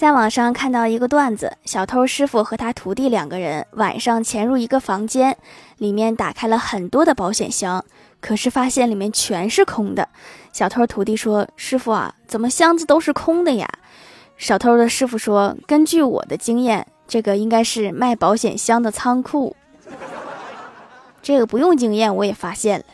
在网上看到一个段子小偷师傅和他徒弟两个人晚上潜入一个房间里面打开了很多的保险箱可是发现里面全是空的。小偷徒弟说师傅啊怎么箱子都是空的呀？小偷的师傅说根据我的经验这个应该是卖保险箱的仓库。这个不用经验我也发现了。